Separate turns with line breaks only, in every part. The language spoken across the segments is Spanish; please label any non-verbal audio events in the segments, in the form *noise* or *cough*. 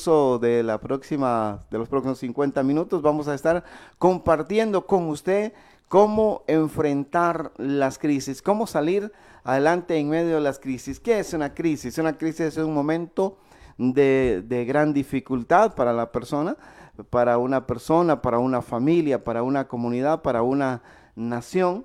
de la próxima de los próximos 50 minutos vamos a estar compartiendo con usted cómo enfrentar las crisis, cómo salir adelante en medio de las crisis. ¿Qué es una crisis? Una crisis es un momento de, de gran dificultad para la persona, para una persona, para una familia, para una comunidad, para una nación.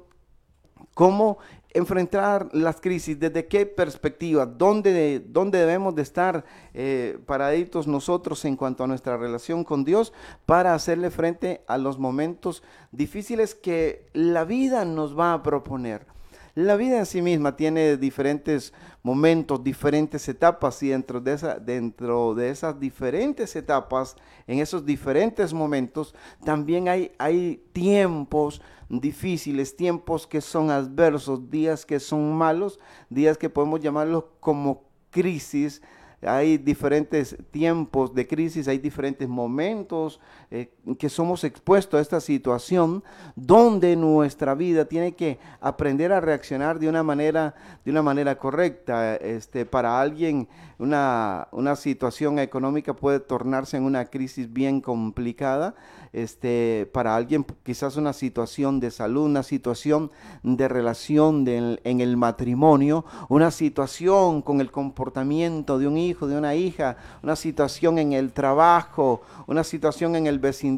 ¿Cómo enfrentar las crisis? ¿Desde qué perspectiva? ¿Dónde, dónde debemos de estar eh, paraditos nosotros en cuanto a nuestra relación con Dios para hacerle frente a los momentos difíciles que la vida nos va a proponer? La vida en sí misma tiene diferentes momentos, diferentes etapas y dentro de, dentro de esas diferentes etapas, en esos diferentes momentos, también hay, hay tiempos difíciles, tiempos que son adversos, días que son malos, días que podemos llamarlos como crisis, hay diferentes tiempos de crisis, hay diferentes momentos eh, que somos expuestos a esta situación donde nuestra vida tiene que aprender a reaccionar de una manera, de una manera correcta. Este, para alguien una, una situación económica puede tornarse en una crisis bien complicada este, para alguien quizás una situación de salud, una situación de relación en el matrimonio, una situación con el comportamiento de un hijo, de una hija, una situación en el trabajo, una situación en el vecindario.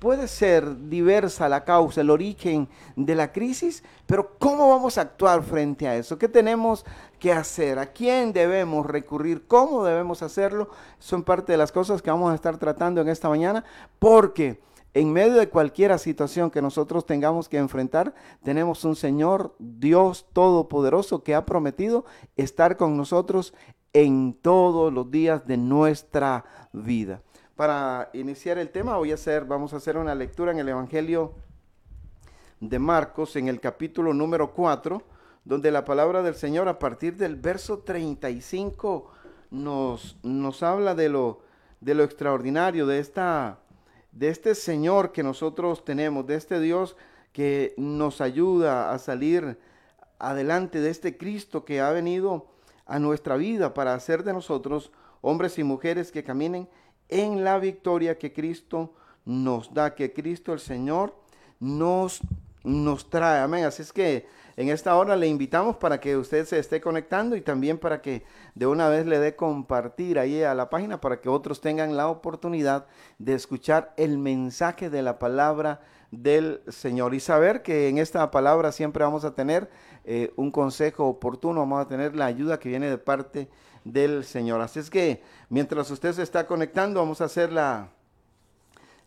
Puede ser diversa la causa, el origen de la crisis, pero ¿cómo vamos a actuar frente a eso? ¿Qué tenemos que hacer? ¿A quién debemos recurrir? ¿Cómo debemos hacerlo? Son parte de las cosas que vamos a estar tratando en esta mañana, porque en medio de cualquier situación que nosotros tengamos que enfrentar, tenemos un Señor, Dios Todopoderoso, que ha prometido estar con nosotros en todos los días de nuestra vida para iniciar el tema, voy a hacer, vamos a hacer una lectura en el Evangelio de Marcos, en el capítulo número 4, donde la palabra del Señor a partir del verso 35 nos, nos habla de lo, de lo extraordinario, de, esta, de este Señor que nosotros tenemos, de este Dios que nos ayuda a salir adelante, de este Cristo que ha venido a nuestra vida para hacer de nosotros hombres y mujeres que caminen en la victoria que Cristo nos da, que Cristo el Señor nos, nos trae. Amén. Así es que en esta hora le invitamos para que usted se esté conectando y también para que de una vez le dé compartir ahí a la página para que otros tengan la oportunidad de escuchar el mensaje de la palabra del Señor y saber que en esta palabra siempre vamos a tener eh, un consejo oportuno, vamos a tener la ayuda que viene de parte de del Señor. Así es que mientras usted se está conectando, vamos a hacer la,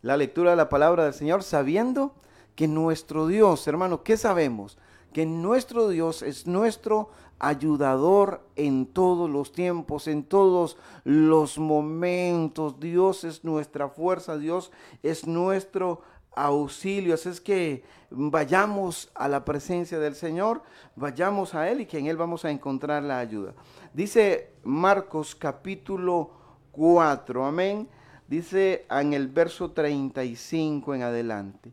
la lectura de la palabra del Señor, sabiendo que nuestro Dios, hermano, ¿qué sabemos? Que nuestro Dios es nuestro ayudador en todos los tiempos, en todos los momentos. Dios es nuestra fuerza, Dios es nuestro auxilio. Es que vayamos a la presencia del Señor, vayamos a Él y que en Él vamos a encontrar la ayuda. Dice Marcos capítulo 4, amén. Dice en el verso 35 en adelante.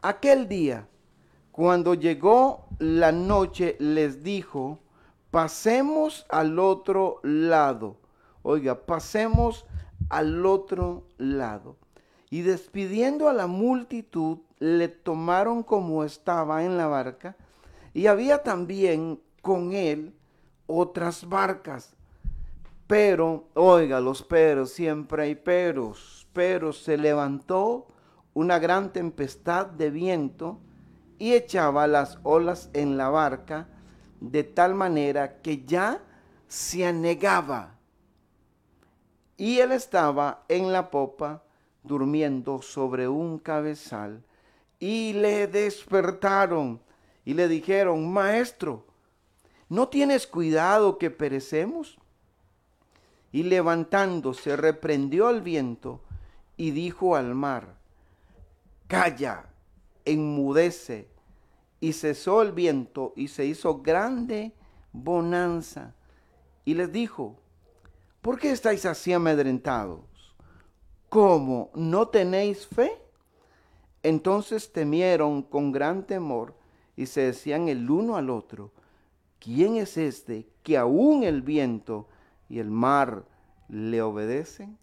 Aquel día, cuando llegó la noche, les dijo, pasemos al otro lado. Oiga, pasemos al otro lado. Y despidiendo a la multitud, le tomaron como estaba en la barca, y había también con él otras barcas. Pero, oiga, los peros, siempre hay peros, pero se levantó una gran tempestad de viento y echaba las olas en la barca de tal manera que ya se anegaba. Y él estaba en la popa durmiendo sobre un cabezal y le despertaron y le dijeron, maestro, ¿no tienes cuidado que perecemos? Y levantándose reprendió al viento y dijo al mar, calla, enmudece. Y cesó el viento y se hizo grande bonanza. Y les dijo, ¿por qué estáis así amedrentados? ¿Cómo no tenéis fe? Entonces temieron con gran temor y se decían el uno al otro, ¿quién es este que aún el viento y el mar le obedecen.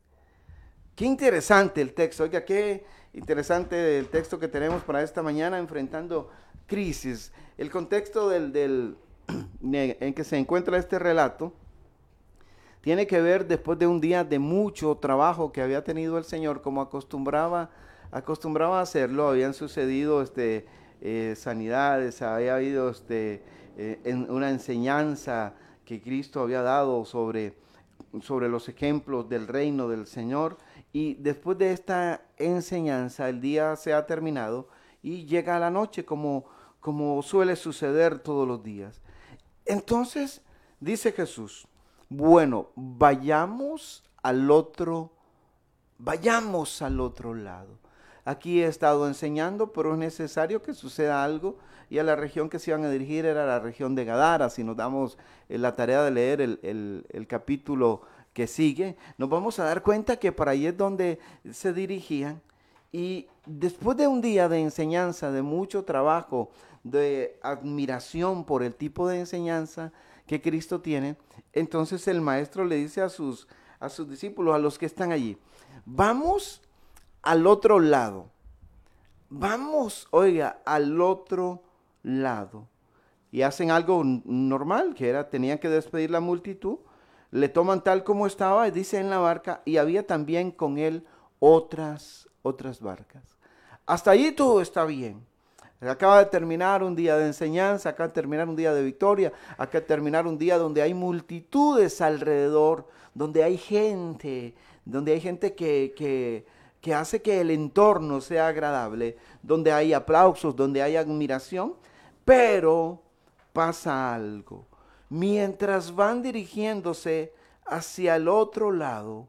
Qué interesante el texto, oiga, qué interesante el texto que tenemos para esta mañana enfrentando crisis. El contexto del, *clears throat* en que se encuentra este relato tiene que ver después de un día de mucho trabajo que había tenido el Señor, como acostumbraba, acostumbraba hacerlo, habían sucedido este, eh, sanidades, había habido este, eh, en una enseñanza que Cristo había dado sobre, sobre los ejemplos del reino del Señor. Y después de esta enseñanza, el día se ha terminado y llega la noche como, como suele suceder todos los días. Entonces, dice Jesús, bueno, vayamos al otro, vayamos al otro lado. Aquí he estado enseñando, pero es necesario que suceda algo. Y a la región que se iban a dirigir era la región de Gadara. Si nos damos eh, la tarea de leer el, el capítulo que sigue, nos vamos a dar cuenta que por ahí es donde se dirigían. Y después de un día de enseñanza, de mucho trabajo, de admiración por el tipo de enseñanza que Cristo tiene, entonces el maestro le dice a sus, a sus discípulos, a los que están allí, vamos al otro lado. Vamos, oiga, al otro lado. Y hacen algo normal, que era, tenían que despedir la multitud, le toman tal como estaba, dice en la barca, y había también con él otras, otras barcas. Hasta allí todo está bien. Acaba de terminar un día de enseñanza, acaba de terminar un día de victoria, acaba de terminar un día donde hay multitudes alrededor, donde hay gente, donde hay gente que, que, que hace que el entorno sea agradable, donde hay aplausos, donde hay admiración, pero pasa algo. Mientras van dirigiéndose hacia el otro lado,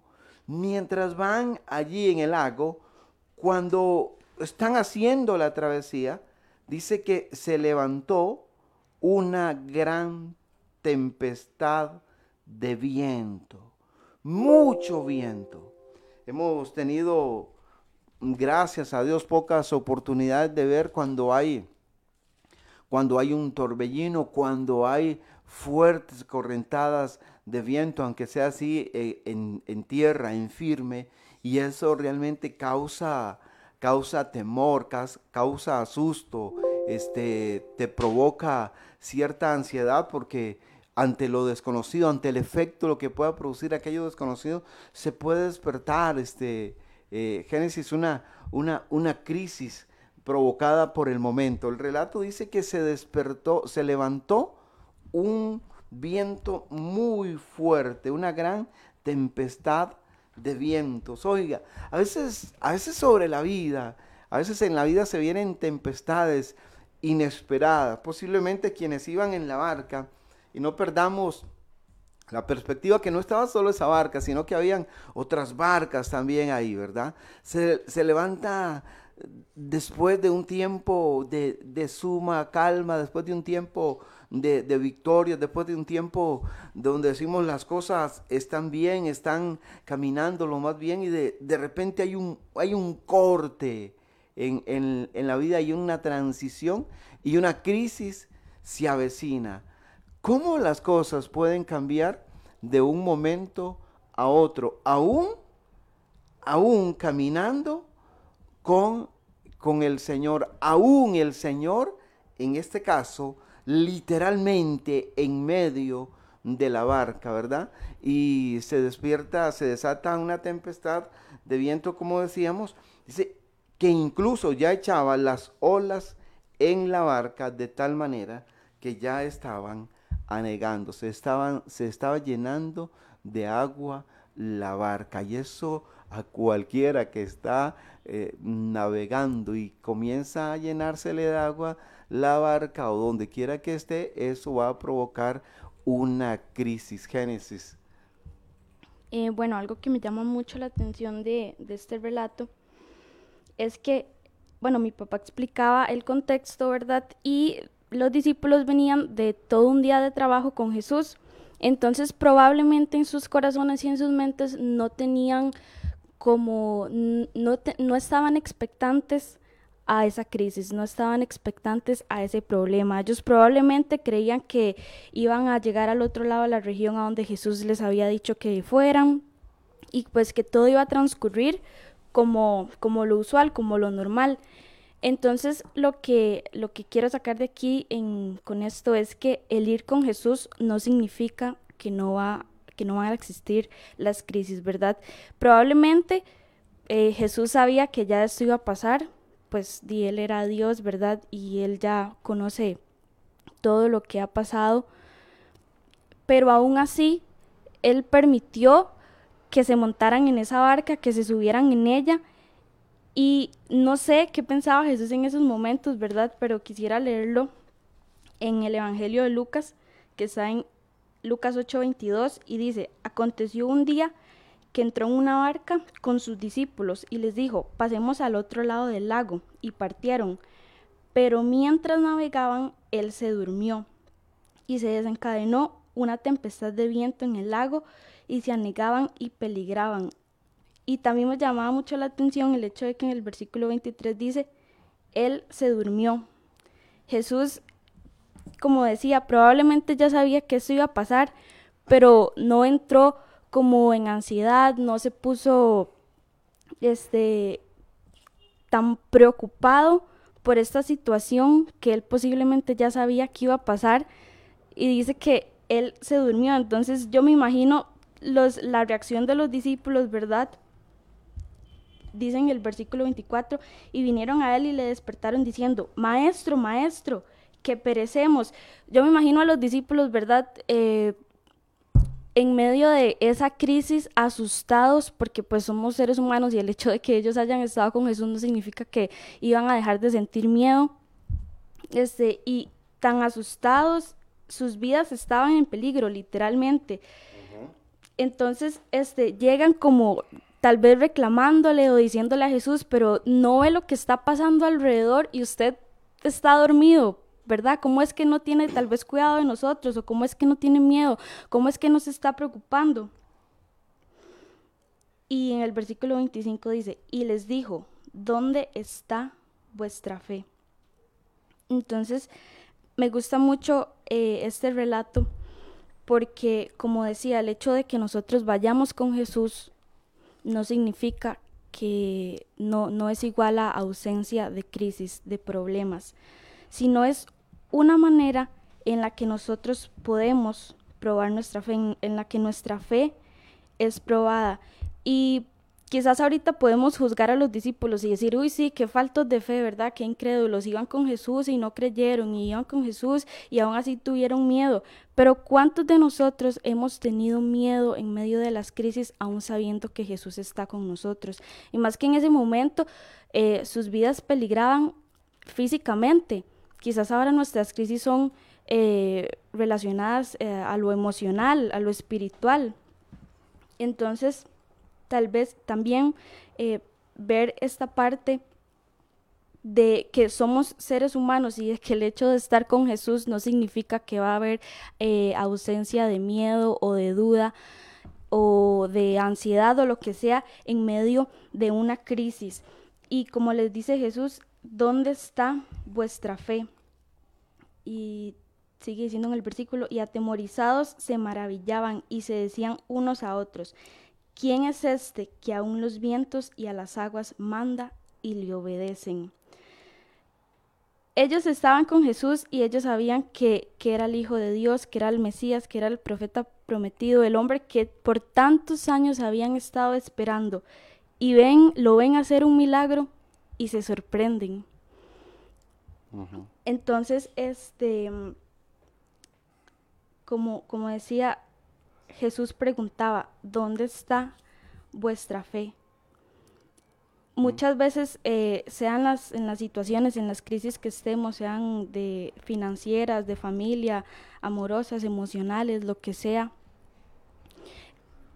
mientras van allí en el lago, cuando están haciendo la travesía, dice que se levantó una gran tempestad de viento, mucho viento. Hemos tenido, gracias a Dios, pocas oportunidades de ver cuando hay, cuando hay un torbellino, cuando hay fuertes correntadas de viento, aunque sea así eh, en, en tierra, en firme, y eso realmente causa causa temor, causa asusto, este, te provoca cierta ansiedad porque ante lo desconocido, ante el efecto, lo que pueda producir aquello desconocido, se puede despertar, este, eh, Génesis, una, una, una crisis provocada por el momento. El relato dice que se despertó, se levantó un viento muy fuerte, una gran tempestad de vientos. Oiga, a veces, a veces sobre la vida, a veces en la vida se vienen tempestades inesperadas. Posiblemente quienes iban en la barca, y no perdamos la perspectiva que no estaba solo esa barca, sino que habían otras barcas también ahí, ¿verdad? Se, se levanta después de un tiempo de, de, suma calma, después de un tiempo de, de, victoria, después de un tiempo donde decimos las cosas están bien, están caminando lo más bien y de, de repente hay un, hay un corte en, en, en la vida, hay una transición y una crisis se avecina. ¿Cómo las cosas pueden cambiar de un momento a otro, aún, aún caminando con, con el Señor, aún el Señor, en este caso, literalmente en medio de la barca, ¿verdad? Y se despierta, se desata una tempestad de viento, como decíamos, dice que incluso ya echaba las olas en la barca de tal manera que ya estaban anegando, se, estaban, se estaba llenando de agua la barca y eso a cualquiera que está eh, navegando y comienza a llenársele de agua la barca o donde quiera que esté, eso va a provocar una crisis. Génesis.
Eh, bueno, algo que me llama mucho la atención de, este relato es que, bueno, mi papá explicaba el contexto, ¿verdad? Y los discípulos venían de todo un día de trabajo con Jesús. Entonces probablemente en sus corazones y en sus mentes no tenían como, no, no estaban expectantes a esa crisis, no estaban expectantes a ese problema. Ellos probablemente creían que iban a llegar al otro lado de la región a donde Jesús les había dicho que fueran, y pues que todo iba a transcurrir como, como lo usual, como lo normal. Entonces, lo que, lo que quiero sacar de aquí con esto es que el ir con Jesús no significa que no, va, que no van a existir las crisis, ¿verdad? Probablemente eh, Jesús sabía que ya esto iba a pasar, pues di, él era Dios, ¿verdad? Y él ya conoce todo lo que ha pasado, pero aún así, él permitió que se montaran en esa barca, que se subieran en ella y no sé qué pensaba Jesús en esos momentos, ¿verdad? Pero quisiera leerlo en el Evangelio de Lucas, que está en Lucas 8:22, y dice, aconteció un día que entró en una barca con sus discípulos y les dijo, pasemos al otro lado del lago, y partieron. Pero mientras navegaban, él se durmió, y se desencadenó una tempestad de viento en el lago, y se anegaban y peligraban. Y también me llamaba mucho la atención el hecho de que en el versículo 23 dice, Él se durmió. Jesús, como decía, probablemente ya sabía que eso iba a pasar, pero no entró como en ansiedad, no se puso este tan preocupado por esta situación que él posiblemente ya sabía que iba a pasar y dice que él se durmió. Entonces yo me imagino los, la reacción de los discípulos, ¿verdad? dicen el versículo 24, y vinieron a él y le despertaron diciendo, Maestro, Maestro, que perecemos. Yo me imagino a los discípulos, ¿verdad? Eh, en medio de esa crisis asustados porque pues somos seres humanos y el hecho de que ellos hayan estado con Jesús no significa que iban a dejar de sentir miedo. Este y tan asustados sus vidas estaban en peligro literalmente. Entonces este llegan como tal vez reclamándole o diciéndole a Jesús, pero no ve lo que está pasando alrededor y usted está dormido, ¿verdad? ¿Cómo es que no tiene tal vez cuidado de nosotros o cómo es que no tiene miedo? ¿Cómo es que no se está preocupando? Y en el versículo 25 dice, y les dijo, ¿dónde está vuestra fe? Entonces, me gusta mucho eh, este relato porque, como decía, el hecho de que nosotros vayamos con Jesús no significa que no, no es igual a ausencia de crisis, de problemas, sino es una manera en la que nosotros podemos probar nuestra fe, en, la que nuestra fe es probada. Y Quizás ahorita podemos juzgar a los discípulos y decir, uy, sí, qué faltos de fe, ¿verdad? Qué incrédulos. Iban con Jesús y no creyeron, y iban con Jesús y aún así tuvieron miedo. Pero ¿cuántos de nosotros hemos tenido miedo en medio de las crisis, aún sabiendo que Jesús está con nosotros? Y más que en ese momento eh, sus vidas peligraban físicamente. Quizás ahora nuestras crisis son eh, relacionadas eh, a lo emocional, a lo espiritual. Entonces, tal vez también eh, ver esta parte de que somos seres humanos y de que el hecho de estar con Jesús no significa que va a haber ausencia de miedo o de duda o de ansiedad o lo que sea en medio de una crisis. Y como les dice Jesús, ¿dónde está vuestra fe? Y sigue diciendo en el versículo, y atemorizados se maravillaban y se decían unos a otros, ¿Quién es este que aún los vientos y a las aguas manda y le obedecen? Ellos estaban con Jesús y ellos sabían que, que, era el Hijo de Dios, que era el Mesías, que era el profeta prometido, el hombre que por tantos años habían estado esperando. Y ven, lo ven hacer un milagro y se sorprenden. Entonces, este, como, como decía, Jesús preguntaba, ¿dónde está vuestra fe? Muchas veces, eh, sean las, en las situaciones, en las crisis que estemos, sean de financieras, de familia, amorosas, emocionales, lo que sea,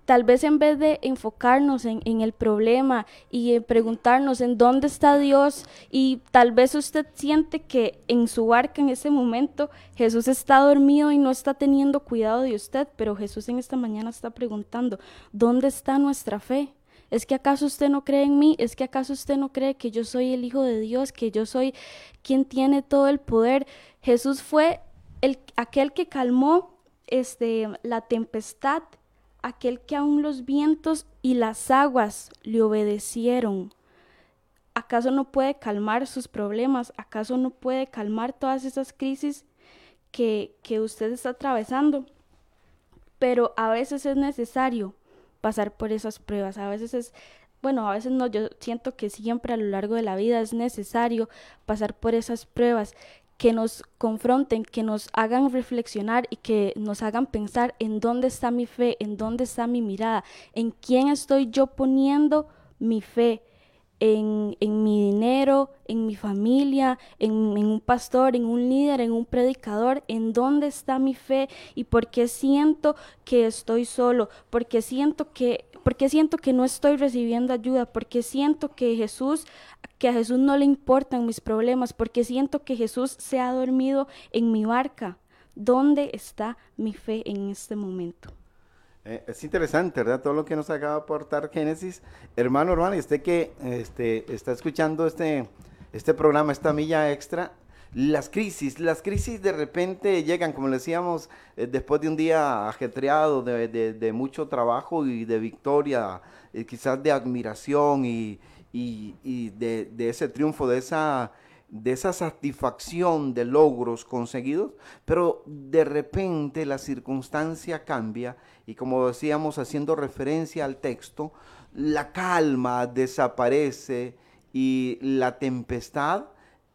Tal vez en vez de enfocarnos en, el problema y preguntarnos en dónde está Dios y tal vez usted siente que en su barca en ese momento Jesús está dormido y no está teniendo cuidado de usted, pero Jesús en esta mañana está preguntando, ¿dónde está nuestra fe? ¿Es que acaso usted no cree en mí? ¿Es que acaso usted no cree que yo soy el Hijo de Dios, que yo soy quien tiene todo el poder? Jesús fue el, aquel que calmó este, la tempestad aquel que aún los vientos y las aguas le obedecieron. ¿Acaso no puede calmar sus problemas? ¿Acaso no puede calmar todas esas crisis que, que usted está atravesando? Pero a veces es necesario pasar por esas pruebas, a veces es bueno, a veces no, yo siento que siempre a lo largo de la vida es necesario pasar por esas pruebas que nos confronten, que nos hagan reflexionar y que nos hagan pensar en dónde está mi fe, en dónde está mi mirada, en quién estoy yo poniendo mi fe, en, mi dinero, en mi familia, en, en, un pastor, en un líder, en un predicador, en dónde está mi fe y por qué siento que estoy solo, porque siento que porque siento que no estoy recibiendo ayuda, porque siento que Jesús, que a Jesús no le importan mis problemas, porque siento que Jesús se ha dormido en mi barca. ¿Dónde está mi fe en este momento?
Eh, es interesante, ¿verdad? Todo lo que nos acaba de aportar Génesis. Hermano, hermano, y usted que este, está escuchando este, este programa, esta milla extra, las crisis, las crisis de repente llegan, como decíamos, eh, después de un día ajetreado, de, mucho trabajo y de victoria, eh, quizás de admiración y, de, ese triunfo, de esa, de esa satisfacción de logros conseguidos, pero de repente la circunstancia cambia y como decíamos haciendo referencia al texto, la calma desaparece y la tempestad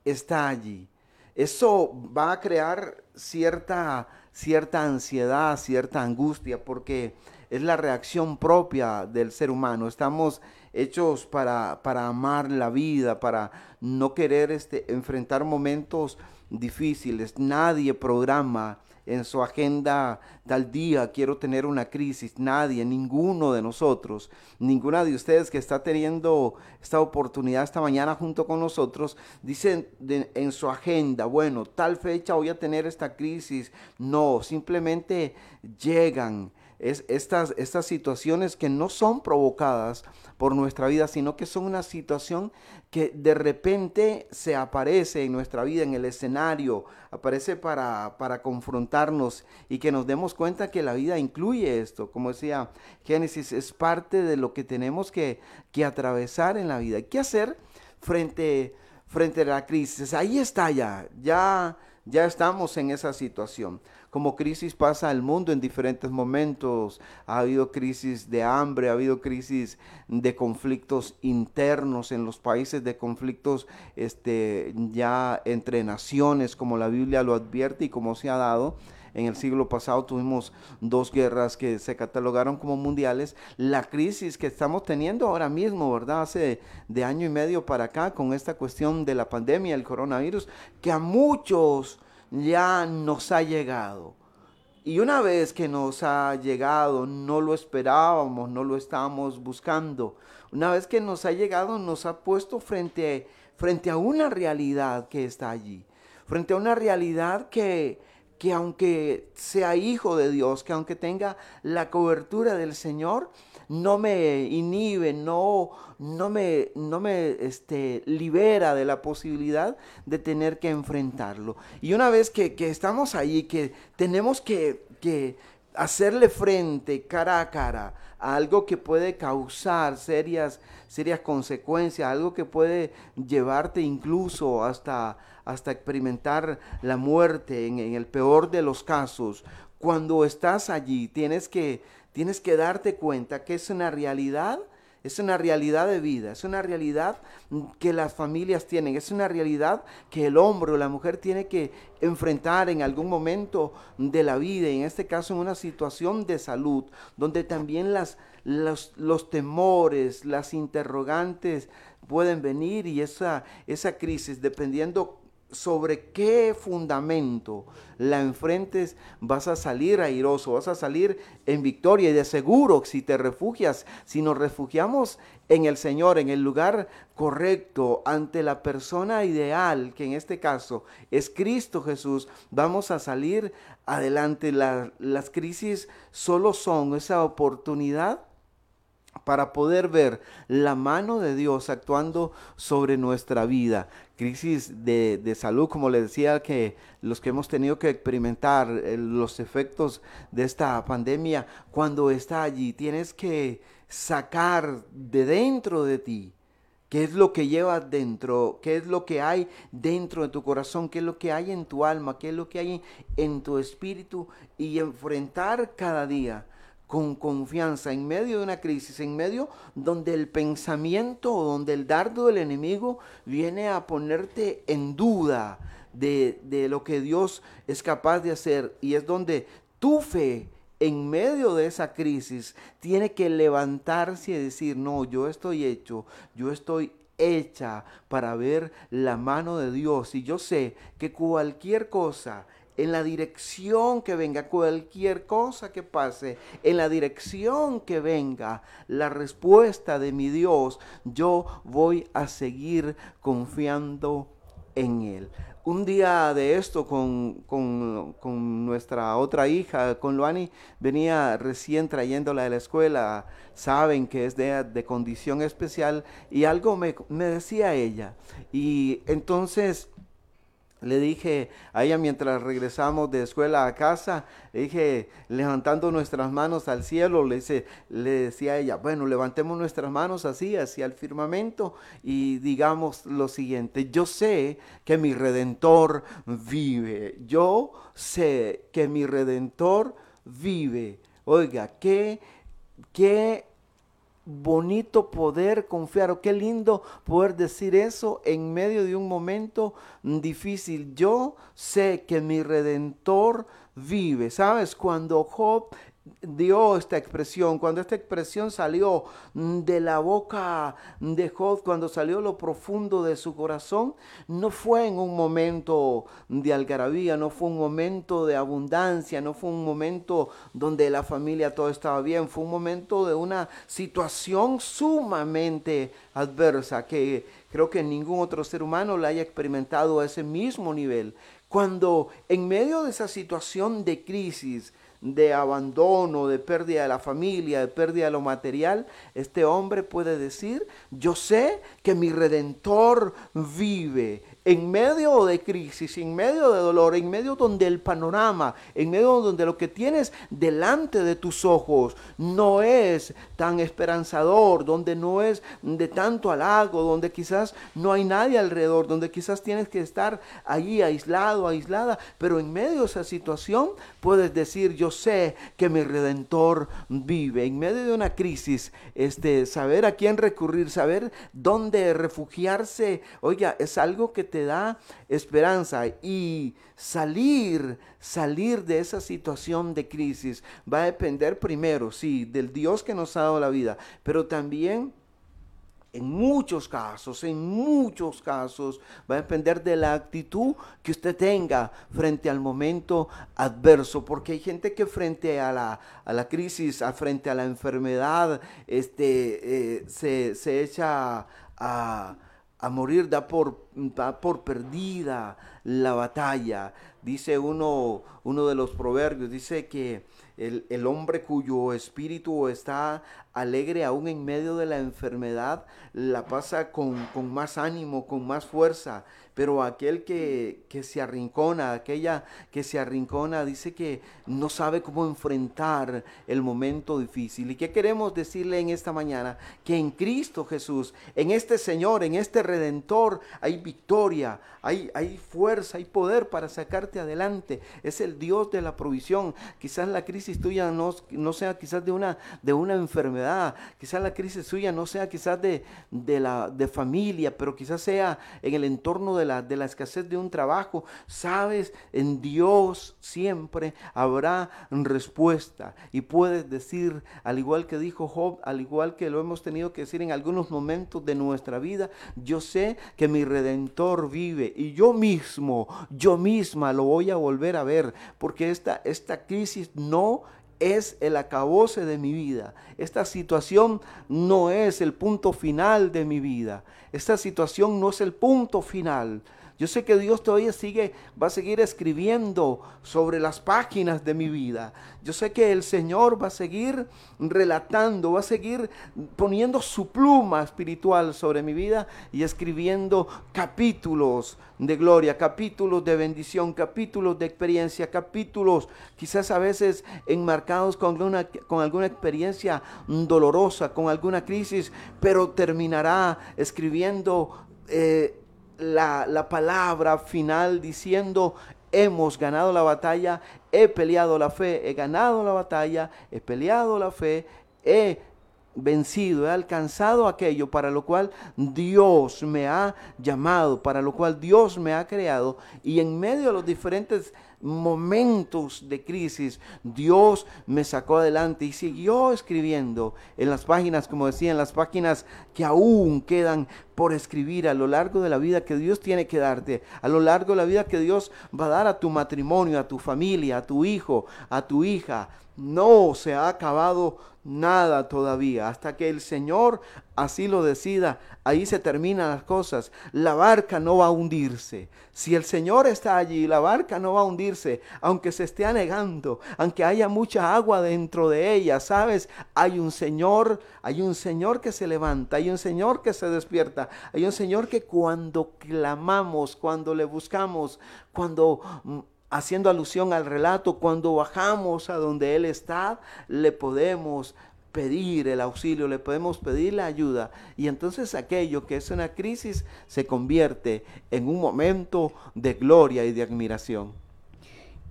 está allí eso va a crear cierta, cierta ansiedad, cierta angustia, porque es la reacción propia del ser humano. Estamos hechos para, para amar la vida, para no querer este, enfrentar momentos difíciles. Nadie programa en su agenda tal día quiero tener una crisis. Nadie, ninguno de nosotros, ninguna de ustedes que está teniendo esta oportunidad esta mañana junto con nosotros, dicen en su agenda, bueno, tal fecha voy a tener esta crisis. No, simplemente llegan es estas, estas situaciones que no son provocadas por nuestra vida, sino que son una situación que de repente se aparece en nuestra vida, en el escenario, aparece para, para confrontarnos y que nos demos cuenta que la vida incluye esto. Como decía Génesis, es parte de lo que tenemos que, que atravesar en la vida. ¿Qué hacer frente, frente a la crisis? Ahí está ya, ya, ya estamos en esa situación como crisis pasa el mundo en diferentes momentos. Ha habido crisis de hambre, ha habido crisis de conflictos internos en los países, de conflictos este, ya entre naciones, como la Biblia lo advierte y como se ha dado. En el siglo pasado tuvimos dos guerras que se catalogaron como mundiales. La crisis que estamos teniendo ahora mismo, ¿verdad? Hace de año y medio para acá con esta cuestión de la pandemia, el coronavirus, que a muchos ya nos ha llegado. Y una vez que nos ha llegado, no lo esperábamos, no lo estábamos buscando. Una vez que nos ha llegado, nos ha puesto frente, frente a una realidad que está allí. Frente a una realidad que, que aunque sea hijo de Dios, que aunque tenga la cobertura del Señor, no me inhibe, no, no me, no me este, libera de la posibilidad de tener que enfrentarlo. Y una vez que, estamos ahí, que tenemos que, que hacerle frente cara a cara a algo que puede causar serias, serias consecuencias, algo que puede llevarte incluso hasta, hasta experimentar la muerte en, el peor de los casos. Cuando estás allí tienes que tienes que darte cuenta que es una realidad, es una realidad de vida, es una realidad que las familias tienen, es una realidad que el hombre o la mujer tiene que enfrentar en algún momento de la vida, en este caso en una situación de salud, donde también las, los, los temores, las interrogantes pueden venir y esa, esa crisis, dependiendo sobre qué fundamento la enfrentes, vas a salir airoso, vas a salir en victoria y de seguro si te refugias, si nos refugiamos en el Señor, en el lugar correcto, ante la persona ideal, que en este caso es Cristo Jesús, vamos a salir adelante. las crisis solo son esa oportunidad para poder ver la mano de Dios actuando sobre nuestra vida. Crisis de, salud, como le decía, que los que hemos tenido que experimentar eh, los efectos de esta pandemia, cuando está allí, tienes que sacar de dentro de ti qué es lo que llevas dentro, qué es lo que hay dentro de tu corazón, qué es lo que hay en tu alma, qué es lo que hay en tu espíritu y enfrentar cada día con confianza en medio de una crisis, en medio donde el pensamiento o donde el dardo del enemigo viene a ponerte en duda de, de lo que Dios es capaz de hacer. Y es donde tu fe en medio de esa crisis tiene que levantarse y decir, no, yo estoy hecho, yo estoy hecha para ver la mano de Dios y yo sé que cualquier cosa en la dirección que venga, cualquier cosa que pase, en la dirección que venga la respuesta de mi Dios, yo voy a seguir confiando en Él. Un día de esto con, nuestra otra hija, con Luani, venía recién trayéndola de la escuela, saben que es de, de condición especial y algo me, me decía ella. Y entonces le dije a ella mientras regresamos de escuela a casa, le dije, levantando nuestras manos al cielo, le, le decía a ella, bueno, levantemos nuestras manos así, hacia el firmamento y digamos lo siguiente, yo sé que mi redentor vive, yo sé que mi redentor vive. Oiga, qué, qué bonito poder confiar, o qué lindo poder decir eso en medio de un momento difícil. Yo sé que mi redentor vive. ¿Sabes? Cuando Job dio esta expresión, cuando esta expresión salió de la boca de Job, cuando salió lo profundo de su corazón, no fue en un momento de algarabía, no fue un momento de abundancia, no fue un momento donde la familia todo estaba bien, fue un momento de una situación sumamente adversa que creo que ningún otro ser humano la haya experimentado a ese mismo nivel. Cuando en medio de esa situación de crisis, de abandono, de pérdida de la familia, de pérdida de lo material, este hombre puede decir, yo sé que mi redentor vive en medio de crisis, en medio de dolor, en medio donde el panorama, en medio donde lo que tienes delante de tus ojos no es tan esperanzador, donde no es de tanto halago, donde quizás no hay nadie alrededor, donde quizás tienes que estar allí aislado, aislada, pero en medio de esa situación puedes decir, yo sé que mi redentor vive. En medio de una crisis, este saber a quién recurrir, saber dónde refugiarse, oiga, es algo que te da esperanza y salir, salir de esa situación de crisis va a depender primero, sí, del Dios que nos ha dado la vida, pero también en muchos casos, en muchos casos, va a depender de la actitud que usted tenga frente al momento adverso, porque hay gente que frente a la, a la crisis, a frente a la enfermedad, este, eh, se, se echa a a morir, da por, por perdida la batalla. Dice uno, uno de los proverbios, dice que el, el, hombre cuyo espíritu está alegre aún en medio de la enfermedad, la pasa con, con más ánimo, con más fuerza pero aquel que, se arrincona, aquella que se arrincona, dice que no sabe cómo enfrentar el momento difícil. ¿Y qué queremos decirle en esta mañana? Que en Cristo Jesús, en este Señor, en este Redentor, hay victoria, hay, hay fuerza, hay poder para sacarte adelante. Es el Dios de la provisión. Quizás la crisis tuya no, no sea quizás de una, de una enfermedad, quizás la crisis suya no sea quizás de, de, la, de familia, pero quizás sea en el entorno de de la escasez de un trabajo, sabes, en Dios siempre habrá respuesta. Y puedes decir, al igual que dijo Job, al igual que lo hemos tenido que decir en algunos momentos de nuestra vida, yo sé que mi redentor vive y yo mismo, yo misma lo voy a volver a ver, porque esta, esta crisis no es el acabose de mi vida. Esta situación no es el punto final de mi vida. Esta situación no es el punto final. Yo sé que Dios todavía sigue, va a seguir escribiendo sobre las páginas de mi vida. Yo sé que el Señor va a seguir relatando, va a seguir poniendo su pluma espiritual sobre mi vida y escribiendo capítulos de gloria, capítulos de bendición, capítulos de experiencia, capítulos quizás a veces enmarcados con alguna, con alguna experiencia dolorosa, con alguna crisis, pero terminará escribiendo eh, la, la palabra final diciendo, hemos ganado la batalla, he peleado la fe, he ganado la batalla, he peleado la fe, he vencido, he alcanzado aquello para lo cual Dios me ha llamado, para lo cual Dios me ha creado. Y en medio de los diferentes momentos de crisis, Dios me sacó adelante y siguió escribiendo en las páginas, como decía, en las páginas que aún quedan por escribir a lo largo de la vida que Dios tiene que darte, a lo largo de la vida que Dios va a dar a tu matrimonio, a tu familia, a tu hijo, a tu hija. No se ha acabado nada todavía. Hasta que el Señor así lo decida, ahí se terminan las cosas. La barca no va a hundirse. Si el Señor está allí, la barca no va a hundirse, aunque se esté anegando, aunque haya mucha agua dentro de ella, ¿sabes? Hay un Señor, hay un Señor que se levanta, hay un Señor que se despierta, hay un Señor que cuando clamamos, cuando le buscamos, cuando mm, haciendo alusión al relato, cuando bajamos a donde Él está, le podemos pedir el auxilio, le podemos pedir la ayuda. Y entonces aquello que es una crisis se convierte en un momento de gloria y de admiración.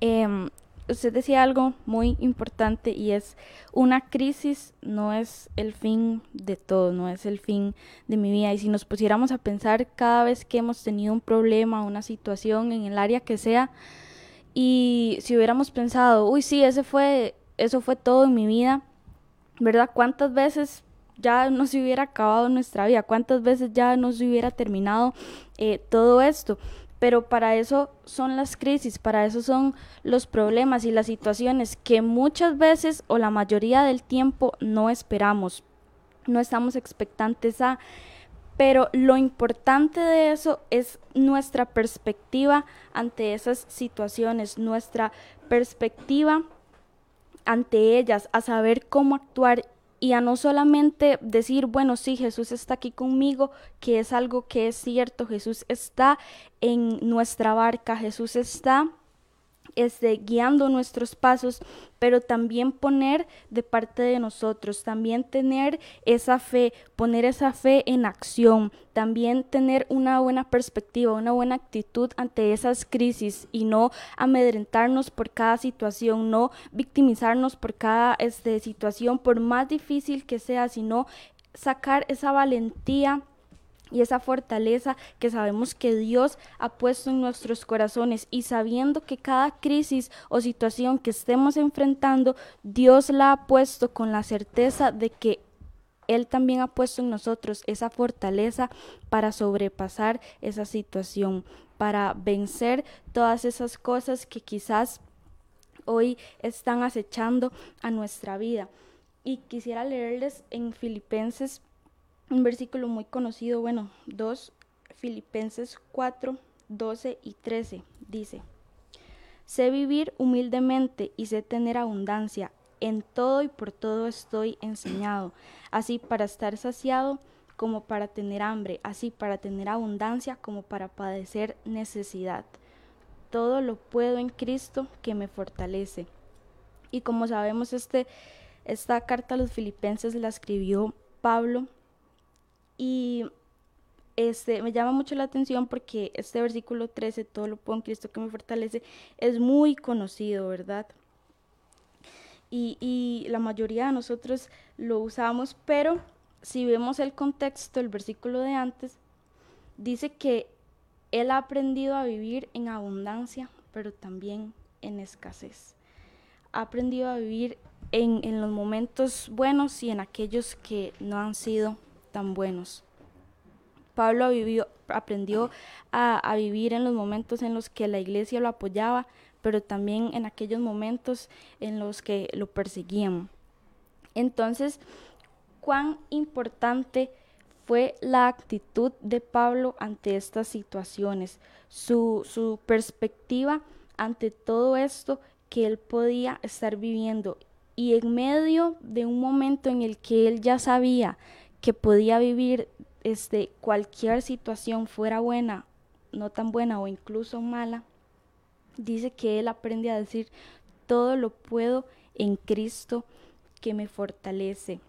Em, usted decía algo muy importante y es una crisis no es el fin de todo, no es el fin de mi vida. Y si nos pusiéramos a pensar cada vez que hemos tenido un problema, una situación en el área que sea, y si hubiéramos pensado, uy, sí, ese fue, eso fue todo en mi vida, ¿verdad? ¿Cuántas veces ya no se hubiera acabado nuestra vida? ¿Cuántas veces ya no se hubiera terminado eh, todo esto? Pero para eso son las crisis, para eso son los problemas y las situaciones que muchas veces o la mayoría del tiempo no esperamos, no estamos expectantes a. Pero lo importante de eso es nuestra perspectiva ante esas situaciones, nuestra perspectiva ante ellas, a saber cómo actuar y a no solamente decir, bueno, sí, Jesús está aquí conmigo, que es algo que es cierto, Jesús está en nuestra barca, Jesús está guiando nuestros pasos, pero también poner de parte de nosotros, también tener esa fe, poner esa fe en acción, también tener una buena perspectiva, una buena actitud ante esas crisis y no amedrentarnos por cada situación, no victimizarnos por cada este, situación, por más difícil que sea, sino sacar esa valentía y esa fortaleza que sabemos que Dios ha puesto en nuestros corazones y sabiendo que cada crisis o situación que estemos enfrentando, Dios la ha puesto con la certeza de que Él también ha puesto en nosotros esa fortaleza para sobrepasar esa situación, para vencer todas esas cosas que quizás hoy están acechando a nuestra vida. Y quisiera leerles en Filipenses un versículo muy conocido, bueno, dos Filipenses 4, 12 y 13, dice, sé vivir humildemente y sé tener abundancia, en todo y por todo estoy enseñado, así para estar saciado como para tener hambre, así para tener abundancia como para padecer necesidad. Todo lo puedo en Cristo que me fortalece. Y como sabemos, este, esta carta a los filipenses la escribió Pablo y este, me llama mucho la atención porque este versículo 13, todo lo puedo en Cristo que me fortalece, es muy conocido, ¿verdad? Y, y la mayoría de nosotros lo usamos, pero si vemos el contexto, el versículo de antes, dice que él ha aprendido a vivir en abundancia, pero también en escasez. Ha aprendido a vivir en, en los momentos buenos y en aquellos que no han sido tan buenos. Pablo aprendió a, a vivir en los momentos en los que la iglesia lo apoyaba, pero también en aquellos momentos en los que lo perseguían. Entonces, cuán importante fue la actitud de Pablo ante estas situaciones, su, su perspectiva ante todo esto que él podía estar viviendo. Y en medio de un momento en el que él ya sabía que podía vivir este, cualquier situación, fuera buena, no tan buena o incluso mala, dice que él aprende a decir, todo lo puedo en Cristo que me fortalece.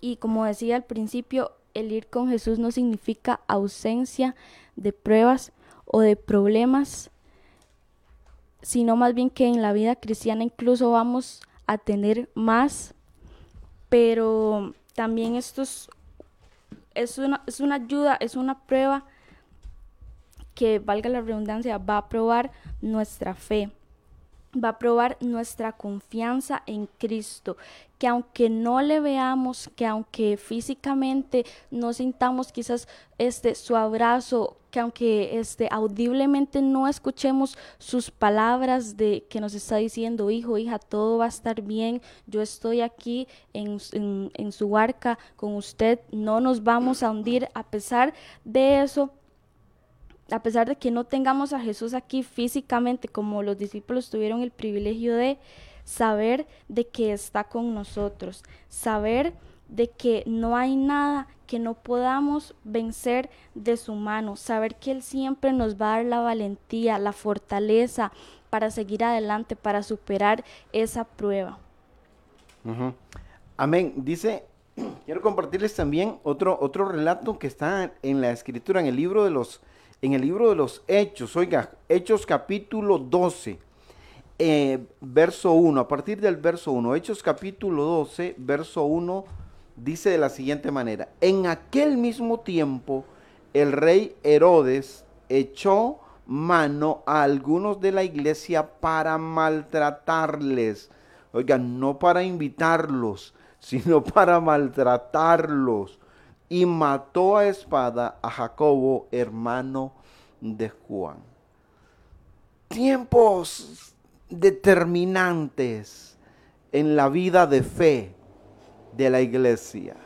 Y como decía al principio, el ir con Jesús no significa ausencia de pruebas o de problemas, sino más bien que en la vida cristiana incluso vamos a tener más, pero también esto es, una, es una ayuda, es una prueba que, valga la redundancia, va a probar nuestra fe va a probar nuestra confianza en Cristo, que aunque no le veamos, que aunque físicamente no sintamos quizás este su abrazo, que aunque este audiblemente no escuchemos sus palabras de que nos está diciendo, hijo, hija, todo va a estar bien, yo estoy aquí en, en su barca con usted, no nos vamos a hundir, a pesar de eso, a pesar de que no tengamos a Jesús aquí físicamente, como los discípulos tuvieron el privilegio de saber de que está con nosotros, saber de que no hay nada que no podamos vencer de su mano, saber que Él siempre nos va a dar la valentía, la fortaleza para seguir adelante, para superar esa prueba.
Amén. Dice, *clears throat* quiero compartirles también otro, otro relato que está en la escritura, en el libro de los en el libro de los Hechos, oiga, Hechos capítulo 12, eh, verso 1, a partir del verso 1, Hechos capítulo 12, verso 1, dice de la siguiente manera, en aquel mismo tiempo el rey Herodes echó mano a algunos de la iglesia para maltratarles, oiga, no para invitarlos, *laughs* sino para maltratarlos. Y mató a espada a Jacobo, hermano de Juan. Tiempos determinantes en la vida de fe de la iglesia.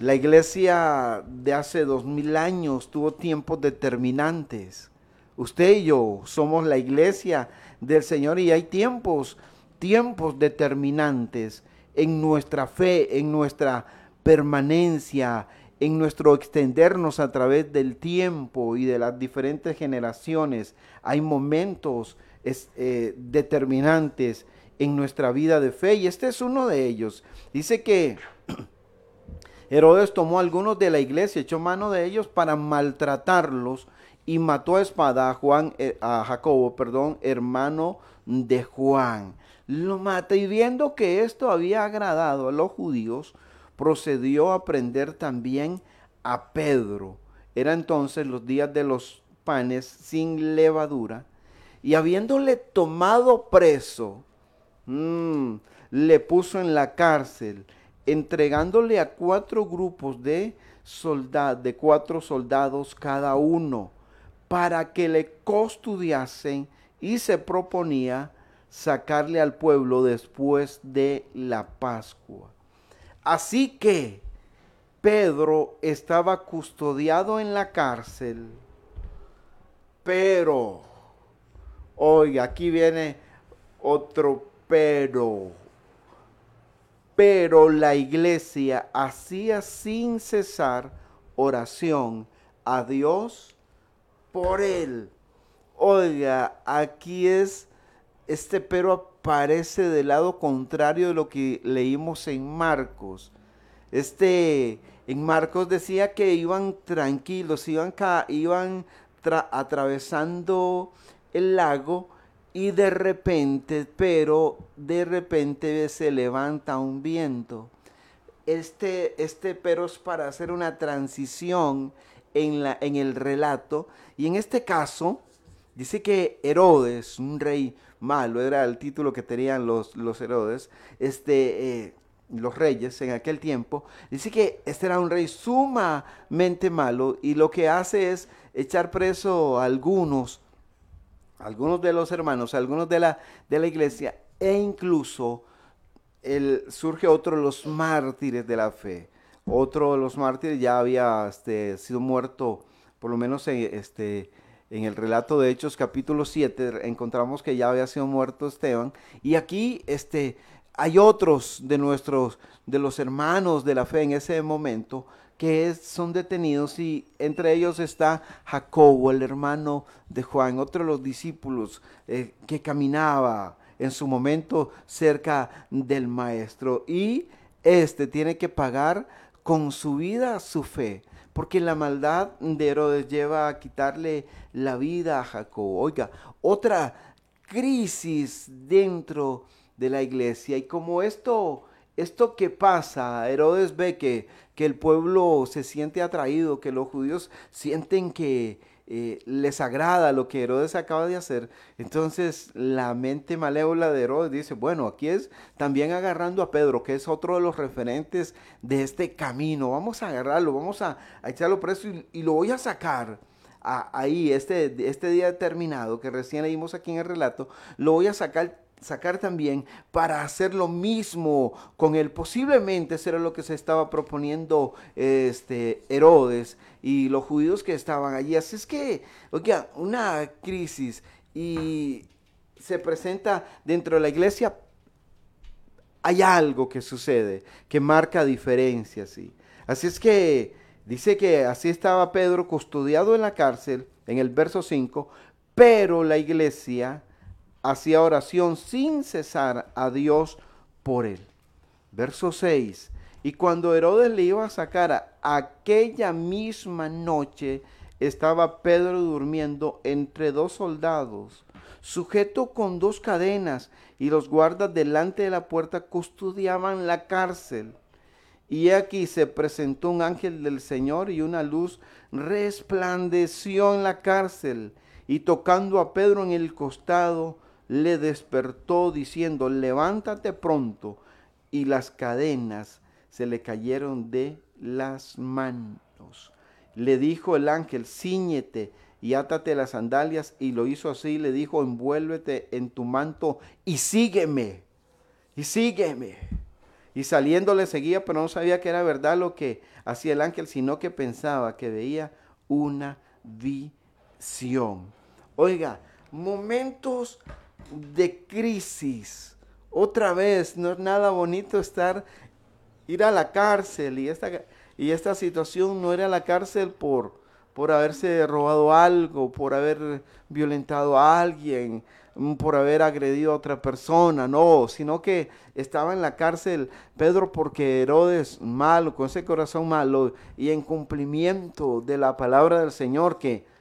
La iglesia de hace dos mil años tuvo tiempos determinantes. Usted y yo somos la iglesia del Señor y hay tiempos, tiempos determinantes en nuestra fe, en nuestra permanencia, en nuestro extendernos a través del tiempo y de las diferentes generaciones. Hay momentos eh, determinantes en nuestra vida de fe y este es uno de ellos. Dice que *clears throat* Herodes tomó a algunos de la iglesia, echó mano de ellos para maltratarlos y mató a espada a Juan, eh, a Jacobo, perdón, hermano de Juan. Lo mata y viendo que esto había agradado a los judíos, procedió a prender también a Pedro. Era entonces los días de los panes sin levadura. Y habiéndole tomado preso, mm, le puso en la cárcel, entregándole a cuatro grupos de soldados, de cuatro soldados cada uno, para que le custodiasen y se proponía sacarle al pueblo después de la Pascua. Así que Pedro estaba custodiado en la cárcel, pero, oiga, aquí viene otro pero, pero la iglesia hacía sin cesar oración a Dios por él. Oiga, aquí es este pero parece del lado contrario de lo que leímos en Marcos. Este, en Marcos decía que iban tranquilos, iban, iban atravesando el lago y de repente, pero de repente se levanta un viento. Este, este pero es para hacer una transición en, la, en el relato. Y en este caso, dice que Herodes, un rey malo, era el título que tenían los, los Herodes, este, eh, los reyes en aquel tiempo. Dice que este era un rey sumamente malo y lo que hace es echar preso a algunos, algunos de los hermanos, algunos de la, de la iglesia e incluso el, surge otro de los mártires de la fe. otro de los mártires ya había este, sido muerto, por lo menos en, este, en el relato de Hechos capítulo 7 encontramos que ya había sido muerto Esteban. Y aquí este, hay otros de nuestros, de los hermanos de la fe en ese momento que son detenidos y entre ellos está Jacobo, el hermano de Juan, otro de los discípulos eh, que caminaba en su momento cerca del maestro y este tiene que pagar con su vida su fe, porque la maldad de Herodes lleva a quitarle la vida a Jacobo. Oiga, otra crisis dentro de la iglesia y como esto esto que pasa, Herodes ve que, que, el pueblo se siente atraído, que los judíos sienten que eh, les agrada lo que Herodes acaba de hacer. Entonces la mente malévola de Herodes dice, bueno, aquí es también agarrando a Pedro, que es otro de los referentes de este camino. Vamos a agarrarlo, vamos a, echarlo preso y, lo voy a sacar. ahí, este, este día determinado que recién leímos aquí en el relato, lo voy a sacar sacar también para hacer lo mismo con él. Posiblemente eso era lo que se estaba proponiendo este, Herodes y los judíos que estaban allí. Así es que, oiga, una crisis y se presenta dentro de la iglesia. Hay algo que sucede que marca diferencia, ¿sí? Así es que dice que así estaba Pedro custodiado en la cárcel, en el verso 5, pero la iglesia hacía oración sin cesar a Dios por él. Verso 6. Y cuando Herodes le iba a sacar aquella misma noche, estaba Pedro durmiendo entre dos soldados, sujeto con dos cadenas, y los guardas delante de la puerta custodiaban la cárcel. Y aquí se presentó un ángel del Señor y una luz resplandeció en la cárcel, y tocando a Pedro en el costado, le despertó diciendo, levántate pronto. Y las cadenas se le cayeron de las manos. Le dijo el ángel, ciñete y átate las sandalias. Y lo hizo así, le dijo, envuélvete en tu manto y sígueme. Y sígueme. Y saliendo le seguía, pero no sabía que era verdad lo que hacía el ángel, sino que pensaba que veía una visión. Oiga, momentos de crisis. Otra vez, no es nada bonito estar, ir a la cárcel y esta, y esta situación no era la cárcel por, por haberse robado algo, por haber violentado a alguien, mm, por haber agredido a otra persona, no, sino que estaba en la cárcel Pedro porque Herodes malo, con ese corazón malo y en cumplimiento de la palabra del Señor que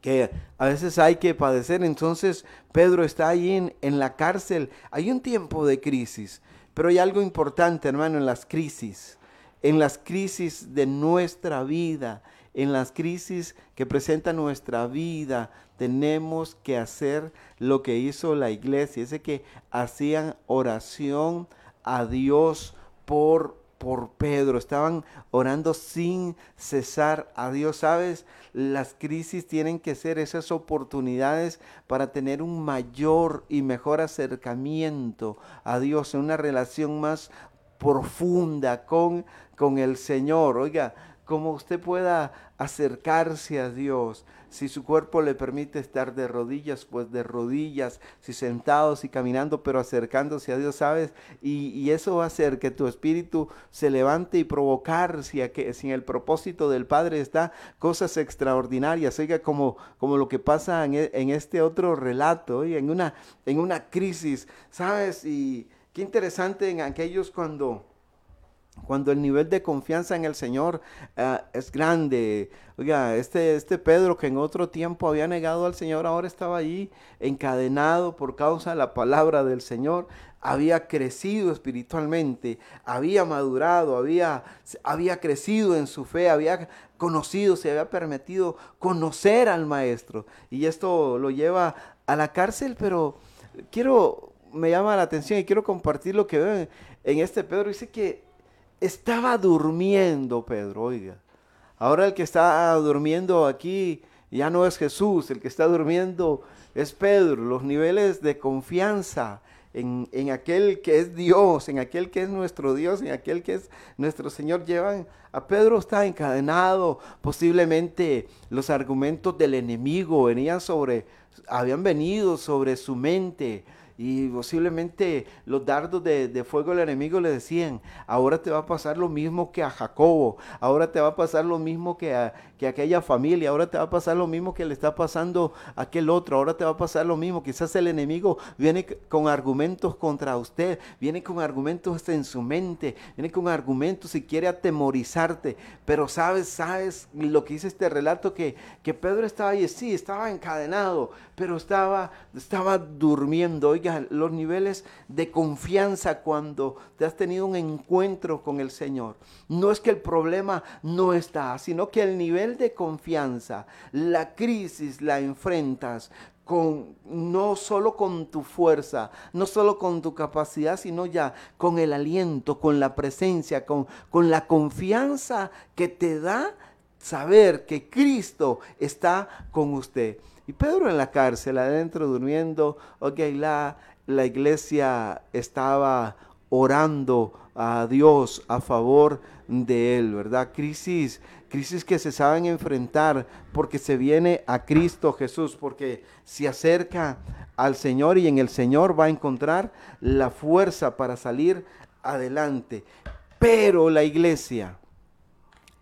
que a veces hay que padecer. Entonces Pedro está ahí en, la cárcel. Hay un tiempo de crisis, pero hay algo importante, hermano, en las crisis, en las crisis de nuestra vida, en las crisis que presenta nuestra vida, tenemos que hacer lo que hizo la iglesia, ese que hacían oración a Dios por por Pedro, estaban orando sin cesar a Dios. Sabes, las crisis tienen que ser esas oportunidades para tener un mayor y mejor acercamiento a Dios, una relación más profunda con, con el Señor. Oiga, como usted pueda acercarse a Dios. Si su cuerpo le permite estar de rodillas, pues de rodillas, si sentados y caminando, pero acercándose a Dios, ¿sabes? Y, eso va a hacer que tu espíritu se levante y provocar, si, que, si en el propósito del Padre está cosas extraordinarias, oiga, como, como lo que pasa en, e, en este otro relato, oiga, en una, en una crisis, ¿sabes? Y qué interesante en aquellos cuando cuando el nivel de confianza en el Señor uh, es grande. Oiga, este, este Pedro que en otro tiempo había negado al Señor, ahora estaba allí encadenado por causa de la palabra del Señor. Había crecido espiritualmente, había madurado, había, había crecido en su fe, había conocido, se había permitido conocer al Maestro. Y esto lo lleva a la cárcel, pero quiero, me llama la atención y quiero compartir lo que veo en, en este Pedro. Dice que estaba durmiendo Pedro, oiga. Ahora el que está durmiendo aquí ya no es Jesús, el que está durmiendo es Pedro. Los niveles de confianza en, en, aquel que es Dios, en aquel que es nuestro Dios, en aquel que es nuestro Señor, llevan a Pedro está encadenado, posiblemente los argumentos del enemigo venían sobre, habían venido sobre su mente, y posiblemente los dardos de, fuego del enemigo le decían, ahora te va a pasar lo mismo que a Jacobo, ahora te va a pasar lo mismo que a, que aquella familia, ahora te va a pasar lo mismo que le está pasando a aquel otro, ahora te va a pasar lo mismo. Quizás el enemigo viene con argumentos contra usted, viene con argumentos en su mente, viene con argumentos y quiere atemorizarte, pero sabes, sabes lo que dice este relato que, que Pedro estaba ahí, sí, estaba encadenado, pero estaba, estaba durmiendo. Oiga, los niveles de confianza cuando te has tenido un encuentro con el Señor. No es que el problema no está, sino que el nivel de confianza, la crisis la enfrentas con, no solo con tu fuerza, no solo con tu capacidad, sino ya con el aliento, con la presencia, con, con la confianza que te da saber que Cristo está con usted. Y Pedro en la cárcel, adentro durmiendo, ok, la, la iglesia estaba orando a Dios a favor de él, ¿verdad? Crisis, crisis que se saben enfrentar porque se viene a Cristo Jesús, porque se acerca al Señor y en el Señor va a encontrar la fuerza para salir adelante. Pero la iglesia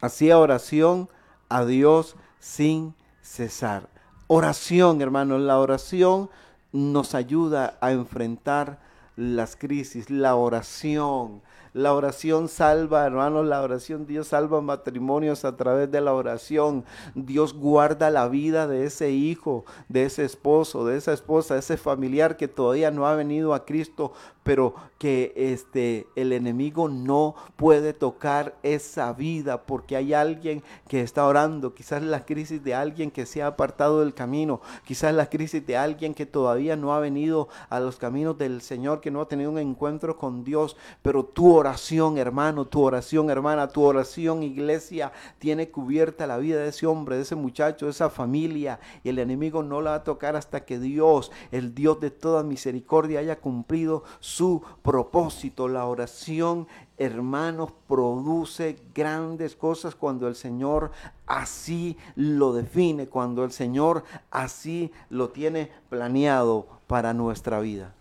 hacía oración a Dios sin cesar. Oración, hermanos, la oración nos ayuda a enfrentar las crisis, la oración. La oración salva, hermanos, la oración, Dios salva matrimonios a través de la oración. Dios guarda la vida de ese hijo, de ese esposo, de esa esposa, de ese familiar que todavía no ha venido a Cristo, pero que este el enemigo no puede tocar esa vida porque hay alguien que está orando, quizás la crisis de alguien que se ha apartado del camino, quizás la crisis de alguien que todavía no ha venido a los caminos del Señor, que no ha tenido un encuentro con Dios, pero tu oración, hermano, tu oración, hermana, tu oración, iglesia, tiene cubierta la vida de ese hombre, de ese muchacho, de esa familia, y el enemigo no la va a tocar hasta que Dios, el Dios de toda misericordia, haya cumplido su propósito. La oración, hermanos, produce grandes cosas cuando el Señor así lo define, cuando el Señor así lo tiene planeado para nuestra vida.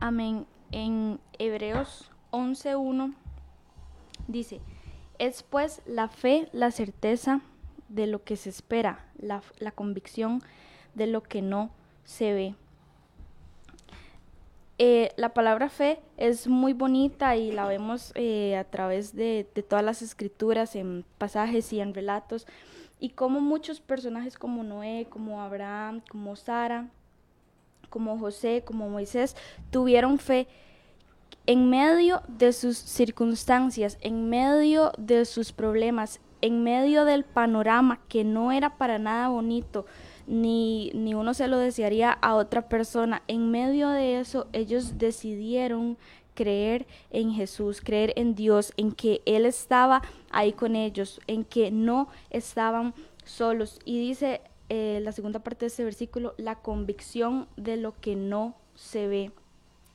Amén. En Hebreos 11.1 dice, es pues la fe, la certeza de lo que se espera, la, la convicción de lo que no se ve. Eh, la palabra fe es muy bonita y la vemos eh, a través de, todas las escrituras, en pasajes y en relatos, y como muchos personajes como Noé, como Abraham, como Sara, como José, como Moisés, tuvieron fe en medio de sus circunstancias, en medio de sus problemas, en medio del panorama que no era para nada bonito, ni, ni uno se lo desearía a otra persona. En medio de eso, ellos decidieron creer en Jesús, creer en Dios, en que Él estaba ahí con ellos, en que no estaban solos. Y dice eh, la segunda parte de este versículo, la convicción de lo que no se ve.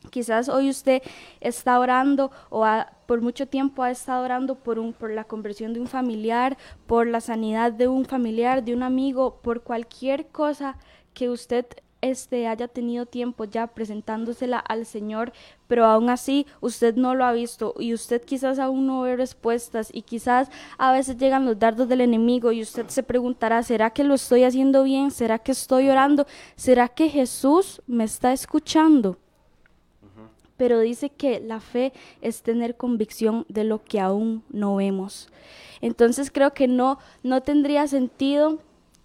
Quizás hoy usted está orando o por mucho tiempo ha estado orando por, un, por la conversión de un familiar, por la sanidad de un familiar, de un amigo, por cualquier cosa que usted este, haya tenido tiempo ya presentándosela al Señor, pero aún así usted no lo ha visto y usted quizás aún no ve respuestas y quizás a veces llegan los dardos del enemigo y usted se preguntará, ¿será que lo estoy haciendo bien? ¿Será que estoy orando? ¿Será que Jesús me está escuchando? Pero dice que la fe es tener convicción de lo que aún no vemos. Entonces creo que no, no tendría sentido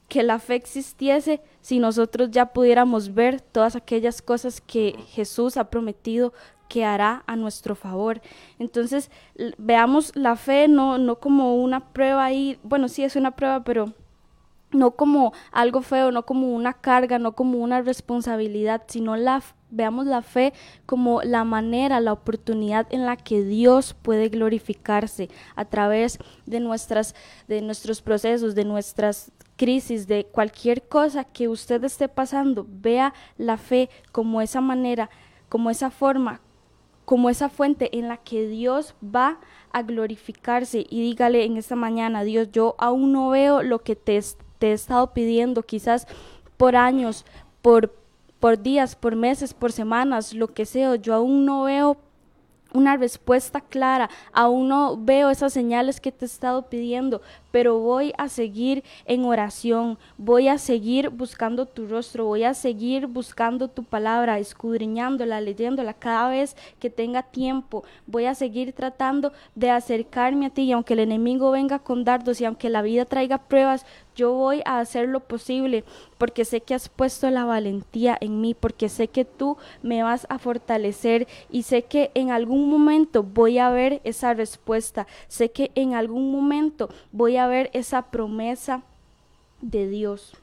que la fe existiese si nosotros ya pudiéramos ver todas aquellas cosas que Jesús ha prometido que hará a nuestro favor. Entonces, veamos la fe no, no como una prueba ahí, bueno, sí es una prueba, pero no como algo feo, no como una carga, no como una responsabilidad, sino la veamos la fe como la manera, la oportunidad en la que Dios puede glorificarse a través de nuestras de nuestros procesos, de nuestras crisis, de cualquier cosa que usted esté pasando. Vea la fe como esa manera como esa forma, como esa fuente en la que Dios va a glorificarse y dígale en esta mañana, Dios, yo aún no veo lo que te, te he estado pidiendo, quizás por años, por, por días, por meses, por semanas, lo que sea, yo aún no veo una respuesta clara, aún no veo esas señales que te he estado pidiendo, pero voy a seguir en oración, voy a seguir buscando tu rostro, voy a seguir buscando tu palabra, escudriñándola, leyéndola cada vez que tenga tiempo, voy a seguir tratando de acercarme a ti y aunque el enemigo venga con dardos y aunque la vida traiga pruebas, yo voy a hacer lo posible porque sé que has puesto la valentía en mí, porque sé que tú me vas a fortalecer y sé que en algún momento voy a ver esa respuesta, sé que en algún momento voy a ver esa promesa de Dios.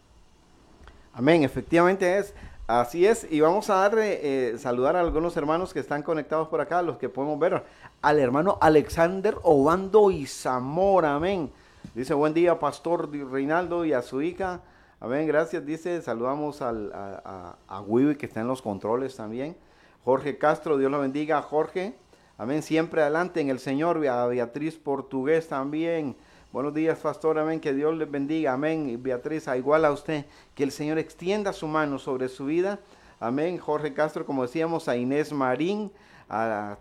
Amén, efectivamente es. Así es, y vamos a dar, eh, saludar a algunos hermanos que están conectados por acá, los que podemos ver, al hermano Alexander Obando y Zamora, amén. Dice, buen día, Pastor Reinaldo y a su hija, amén, gracias, dice, saludamos al, a, a, que está en los controles también. Jorge Castro, Dios lo bendiga, Jorge, amén, siempre adelante en el Señor, a Beatriz Portugués también, Buenos días, pastor. Amén. Que Dios les bendiga. Amén. Beatriz, igual a usted, que el Señor extienda su mano sobre su vida. Amén. Jorge Castro, como decíamos, a Inés Marín.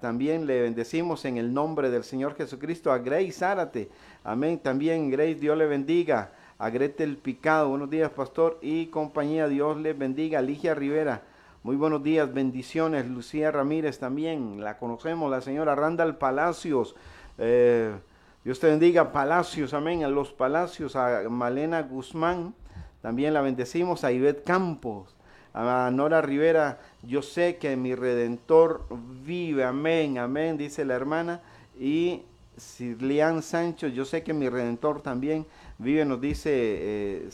También le bendecimos en el nombre del Señor Jesucristo. A Grace Zárate. Amén. También Grace, Dios le bendiga. A Gretel Picado. Buenos días, pastor y compañía. Dios les bendiga. Ligia Rivera. Muy buenos días, bendiciones. Lucía Ramírez también, la conocemos, la señora Randall Palacios. Eh, Dios te bendiga, Palacios, amén, a los Palacios, a Malena Guzmán, también la bendecimos, a Ivette Campos, a Nora Rivera, yo sé que mi Redentor vive, amén, amén, dice la hermana, y Sirlian Sancho, yo sé que mi Redentor también vive, nos dice eh.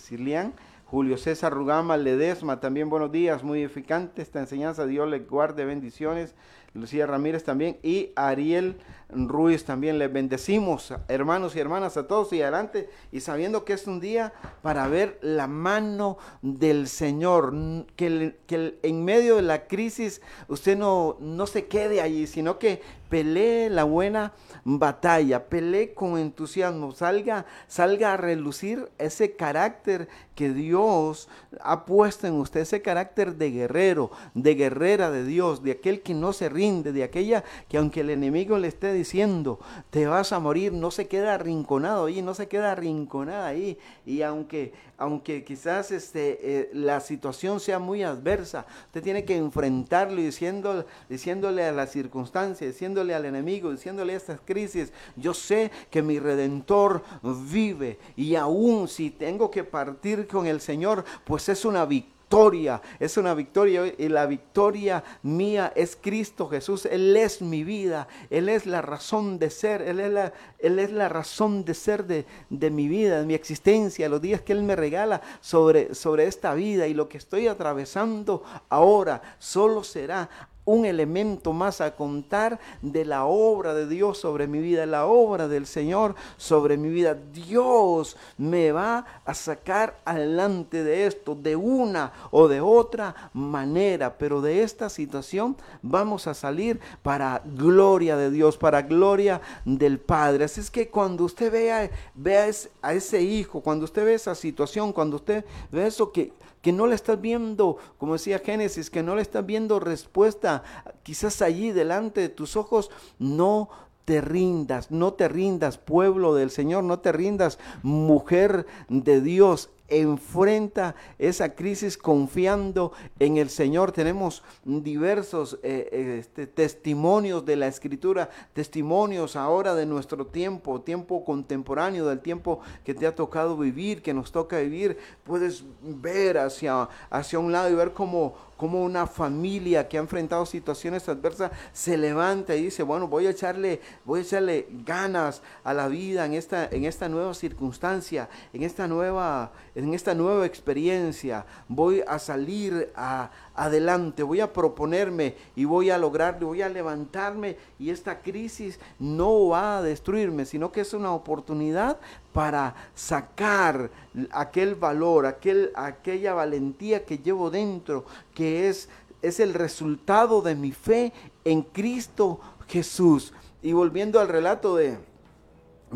Julio César Rugama Ledesma, también buenos días, muy edificante esta enseñanza, Dios le guarde bendiciones. Lucía Ramírez también y Ariel Ruiz también. Les bendecimos, hermanos y hermanas, a todos y adelante. Y sabiendo que es un día para ver la mano del Señor, que, que en medio de la crisis usted no, no se quede allí, sino que pelee la buena batalla, pelee con entusiasmo, salga, salga a relucir ese carácter que Dios ha puesto en usted, ese carácter de guerrero, de guerrera de Dios, de aquel que no se rinde, de aquella que aunque el enemigo le esté diciendo, te vas a morir, no se queda arrinconado ahí, no se queda arrinconada ahí, y aunque aunque quizás este, eh, la situación sea muy adversa, usted tiene que enfrentarlo diciendo, diciéndole a la circunstancia, diciéndole al enemigo, diciéndole a estas crisis, yo sé que mi redentor vive y aún si tengo que partir con el Señor, pues es una victoria victoria, es una victoria y la victoria mía es Cristo Jesús. Él es mi vida, Él es la razón de ser, Él es la, él es la razón de ser de, de, mi vida, de mi existencia, los días que Él me regala sobre, sobre esta vida y lo que estoy atravesando ahora solo será un elemento más a contar de la obra de Dios sobre mi vida, la obra del Señor sobre mi vida. Dios me va a sacar adelante de esto de una o de otra manera, pero de esta situación vamos a salir para gloria de Dios, para gloria del Padre. Así es que cuando usted vea, vea a ese hijo, cuando usted ve esa situación, cuando usted ve eso que que no le estás viendo, como decía Génesis, que no le estás viendo respuesta, quizás allí delante de tus ojos, no te rindas, no te rindas, pueblo del Señor, no te rindas, mujer de Dios enfrenta esa crisis confiando en el Señor. Tenemos diversos eh, eh, este, testimonios de la escritura, testimonios ahora de nuestro tiempo, tiempo contemporáneo, del tiempo que te ha tocado vivir, que nos toca vivir. Puedes ver hacia, hacia un lado y ver cómo como una familia que ha enfrentado situaciones adversas se levanta y dice, bueno, voy a echarle, voy a echarle ganas a la vida en esta, en esta nueva circunstancia, en esta nueva, en esta nueva experiencia. Voy a salir a, adelante, voy a proponerme y voy a lograrlo, voy a levantarme y esta crisis no va a destruirme, sino que es una oportunidad para sacar aquel valor, aquel, aquella valentía que llevo dentro, que es es el resultado de mi fe en Cristo Jesús. Y volviendo al relato de,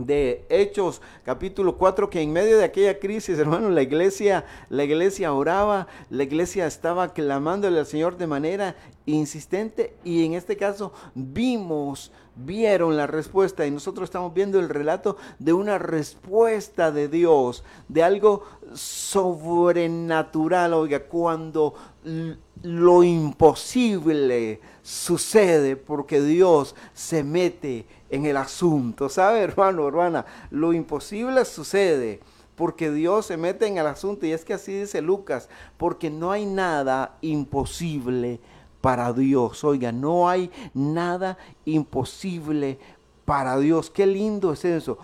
de Hechos capítulo 4 que en medio de aquella crisis, hermano, la iglesia la iglesia oraba, la iglesia estaba clamándole al Señor de manera insistente y en este caso vimos vieron la respuesta y nosotros estamos viendo el relato de una respuesta de Dios, de algo sobrenatural, oiga, cuando lo imposible sucede porque Dios se mete en el asunto. *laughs* ¿Sabe, hermano, hermana? Lo imposible sucede porque Dios se mete en el asunto. Y es que así dice Lucas, porque no hay nada imposible para Dios. Oiga, no hay nada imposible para Dios. Qué lindo es eso.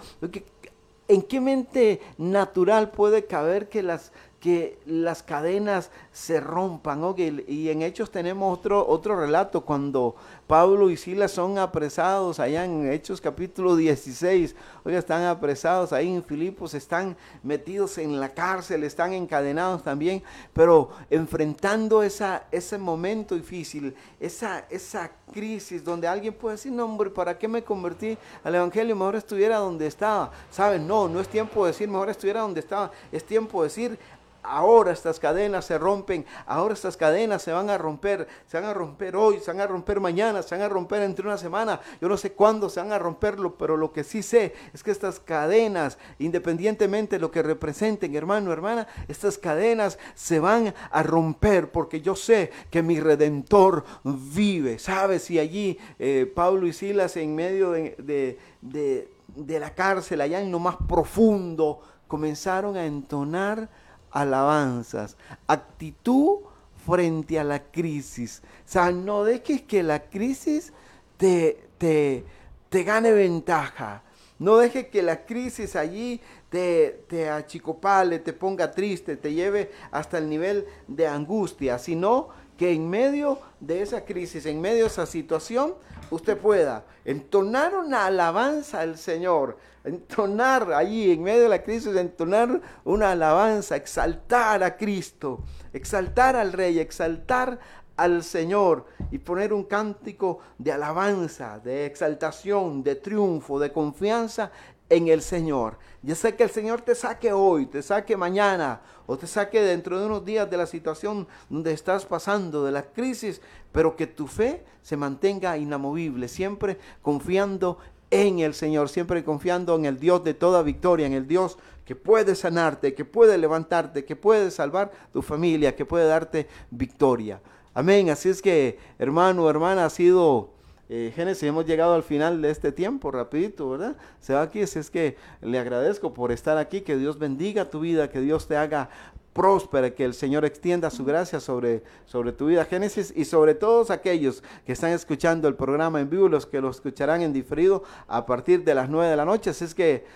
¿En qué mente natural puede caber que las que las cadenas se rompan. Y en Hechos tenemos otro, otro relato cuando Pablo y Silas son apresados allá en Hechos capítulo 16. Oiga, están apresados ahí en Filipos, están metidos en la cárcel, están encadenados también, pero enfrentando esa, ese momento difícil, esa, esa crisis donde alguien puede decir, no hombre, ¿para qué me convertí al Evangelio? Mejor estuviera donde estaba. ¿Saben? No, no es tiempo de decir, mejor estuviera donde estaba. Es tiempo de decir, ahora estas cadenas se rompen, ahora estas cadenas se van a romper, se van a romper hoy, se van a romper mañana, se van a romper entre una semana, yo no sé cuándo se van a romperlo, pero lo que sí sé es que estas cadenas, independientemente de lo que representen, hermano, hermana, estas cadenas se van a romper porque yo sé que mi redentor vive, ¿sabes? Y allí eh, Pablo y Silas en medio de, de la cárcel, allá en lo más profundo, comenzaron a entonar alabanzas, actitud frente a la crisis. O sea, no dejes que la crisis te, te, te gane ventaja. No dejes que la crisis allí te, te achicopale, te ponga triste, te lleve hasta el nivel de angustia, sino que en medio de esa crisis, en medio de esa situación, usted pueda entonar una alabanza al Señor, entonar allí en medio de la crisis, entonar una alabanza, exaltar a Cristo, exaltar al Rey, exaltar al Señor y poner un cántico de alabanza, de exaltación, de triunfo, de confianza en el Señor. Ya sé que el Señor te saque hoy, te saque mañana o te saque dentro de unos días de la situación donde estás pasando, de la crisis, pero que tu fe se mantenga inamovible, siempre confiando en el Señor, siempre confiando en el Dios de toda victoria, en el Dios que puede sanarte, que puede levantarte, que puede salvar tu familia, que puede darte victoria. Amén. Así es que, hermano, hermana, ha sido eh, Génesis, hemos llegado al final de este tiempo, rapidito, ¿verdad? Se va aquí, así es que le agradezco por estar aquí, que Dios bendiga tu vida, que Dios te haga próspera, que el Señor extienda su gracia sobre, sobre tu vida, Génesis, y sobre todos aquellos que están escuchando el programa en vivo, los que lo escucharán en diferido a partir de las 9 de la noche. Así es que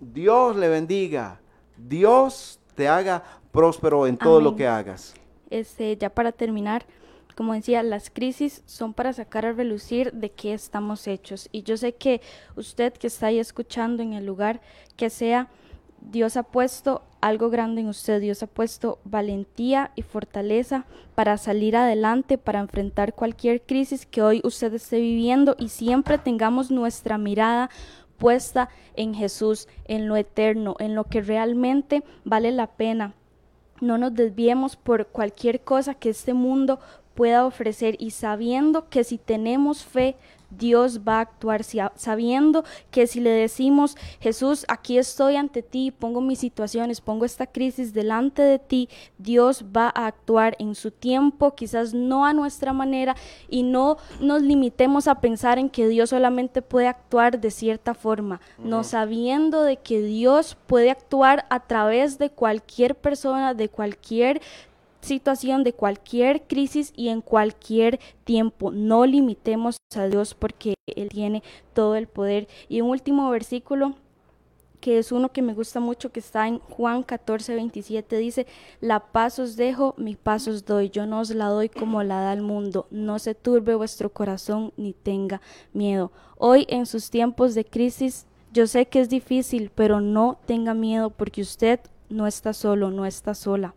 Dios le bendiga, Dios te haga próspero en todo lo que hagas.
Este, ya para terminar, como decía, las crisis son para sacar a relucir de qué estamos hechos. Y yo sé que usted que está ahí escuchando en el lugar que sea, Dios ha puesto algo grande en usted, Dios ha puesto valentía y fortaleza para salir adelante, para enfrentar cualquier crisis que hoy usted esté viviendo y siempre tengamos nuestra mirada puesta en Jesús, en lo eterno, en lo que realmente vale la pena. No nos desviemos por cualquier cosa que este mundo pueda ofrecer y sabiendo que si tenemos fe, Dios va a actuar sabiendo que si le decimos, Jesús, aquí estoy ante ti, pongo mis situaciones, pongo esta crisis delante de ti, Dios va a actuar en su tiempo, quizás no a nuestra manera, y no nos limitemos a pensar en que Dios solamente puede actuar de cierta forma, no sabiendo de que Dios puede actuar a través de cualquier persona, de cualquier situación, de cualquier crisis y en cualquier tiempo. No limitemos a Dios porque Él tiene todo el poder. Y un último versículo que es uno que me gusta mucho, que está en Juan 14, 27, dice, la paz os dejo, mi paz os doy, yo no os la doy como la da el mundo, no se turbe vuestro corazón ni tenga miedo. Hoy en sus tiempos de crisis, yo sé que es difícil, pero no tenga miedo porque usted no está solo, no está sola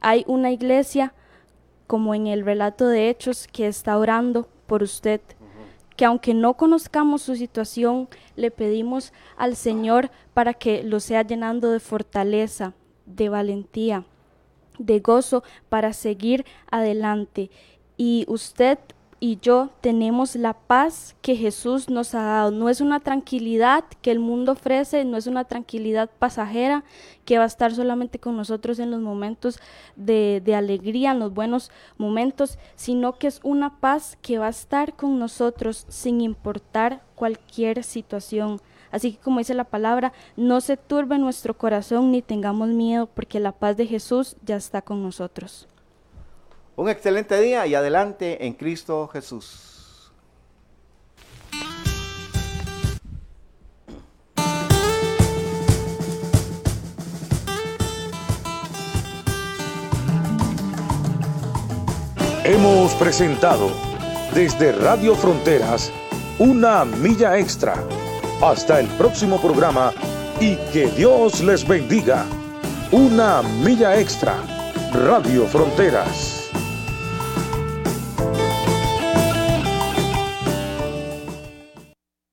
hay una iglesia como en el relato de Hechos, que está orando por usted, que aunque no conozcamos su situación, le pedimos al Señor para que lo sea llenando de fortaleza, de valentía, de gozo para seguir adelante. Y usted y yo tenemos la paz que Jesús nos ha dado. No es una tranquilidad que el mundo ofrece, no es una tranquilidad pasajera que va a estar solamente con nosotros en los momentos de, alegría, en los buenos momentos, sino que es una paz que va a estar con nosotros sin importar cualquier situación. Así que como dice la palabra, no se turbe nuestro corazón ni tengamos miedo, porque la paz de Jesús ya está con nosotros.
Un excelente día y adelante en Cristo Jesús.
Hemos presentado desde Radio Fronteras una milla extra. Hasta el próximo programa y que Dios les bendiga. Una milla extra. Radio Fronteras.